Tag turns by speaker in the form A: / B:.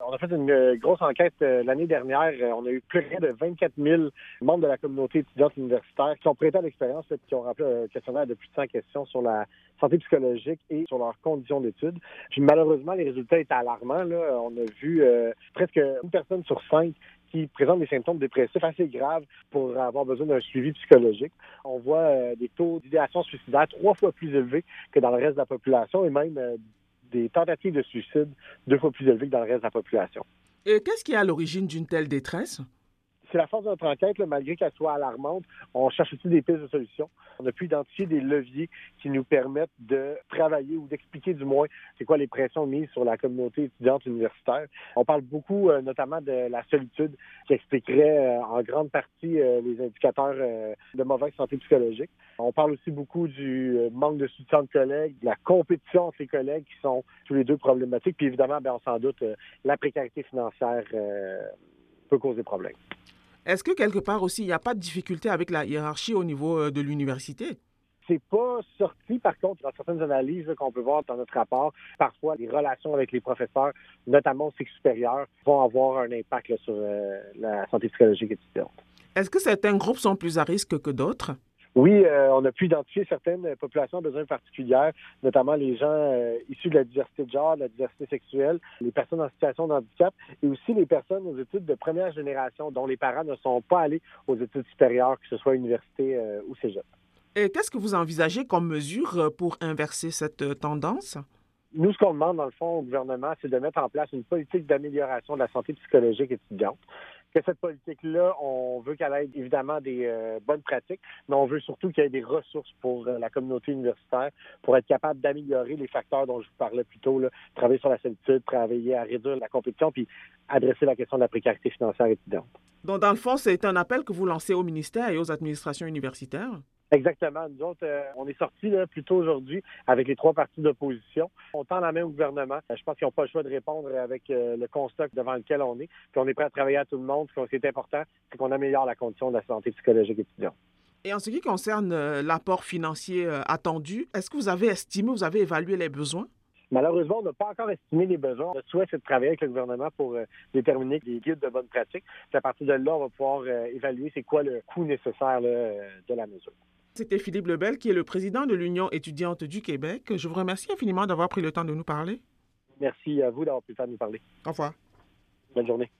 A: On a fait une euh, grosse enquête euh, l'année dernière. Euh, on a eu plus de 24 000 membres de la communauté étudiante universitaire qui ont prêté à l'expérience qui ont rempli un questionnaire de plus de 100 questions sur la santé psychologique et sur leurs conditions d'études. Puis malheureusement, les résultats étaient alarmants. Là. On a vu presque une personne sur cinq qui présente des symptômes dépressifs assez graves pour avoir besoin d'un suivi psychologique. On voit des taux d'idéation suicidaire trois fois plus élevés que dans le reste de la population et même des tentatives de suicide deux fois plus élevées que dans le reste de la population.
B: Et qu'est-ce qui est à l'origine d'une telle détresse?
A: C'est la force de notre enquête, malgré qu'elle soit alarmante, on cherche aussi des pistes de solutions. On a pu identifier des leviers qui nous permettent de travailler ou d'expliquer du moins c'est quoi les pressions mises sur la communauté étudiante universitaire. On parle beaucoup euh, notamment de la solitude qui expliquerait euh, en grande partie euh, les indicateurs de mauvaise santé psychologique. On parle aussi beaucoup du manque de soutien de collègues, de la compétition entre les collègues qui sont tous les deux problématiques. Puis évidemment, bien, on s'en doute, la précarité financière peut causer problème.
B: Est-ce que quelque part aussi, il n'y a pas de difficulté avec la hiérarchie au niveau euh, de l'université?
A: C'est pas sorti, par contre, dans certaines analyses qu'on peut voir dans notre rapport. Parfois, les relations avec les professeurs, notamment au cycle supérieur, vont avoir un impact sur euh, la santé psychologique étudiante.
B: Est-ce que certains groupes sont plus à risque que d'autres?
A: Oui, euh, on a pu identifier certaines populations à besoins particuliers, notamment les gens euh, issus de la diversité de genre, de la diversité sexuelle, les personnes en situation de handicap et aussi les personnes aux études de première génération dont les parents ne sont pas allés aux études supérieures, que ce soit université euh, ou cégep.
B: Et qu'est-ce que vous envisagez comme mesure pour inverser cette tendance?
A: Nous, ce qu'on demande, dans le fond, au gouvernement, c'est de mettre en place une politique d'amélioration de la santé psychologique étudiante que cette politique-là, on veut qu'elle ait évidemment des euh, bonnes pratiques, mais on veut surtout qu'il y ait des ressources pour euh, la communauté universitaire pour être capable d'améliorer les facteurs dont je vous parlais plus tôt, travailler sur la solitude, travailler à réduire la compétition, puis adresser la question de la précarité financière étudiante.
B: Donc, dans le fond, c'est un appel que vous lancez au ministère et aux administrations universitaires?
A: Exactement. Nous autres, euh, on est sortis plus tôt aujourd'hui avec les trois partis d'opposition. On tend la main au gouvernement. Je pense qu'ils n'ont pas le choix de répondre avec euh, le constat devant lequel on est. Puis on est prêt à travailler à tout le monde. Ce qui est important, c'est qu'on améliore la condition de la santé psychologique étudiante.
B: Et en ce qui concerne euh, l'apport financier attendu, est-ce que vous avez estimé, vous avez évalué les besoins?
A: Malheureusement, on n'a pas encore estimé les besoins. Le souhait, c'est de travailler avec le gouvernement pour déterminer les guides de bonne pratique. Puis à partir de là, on va pouvoir évaluer c'est quoi le coût nécessaire de la mesure.
B: C'était Philippe Lebel, qui est le président de l'Union étudiante du Québec. Je vous remercie infiniment d'avoir pris le temps de nous parler.
A: Merci à vous d'avoir pris le temps de nous parler.
B: Au revoir.
A: Bonne journée.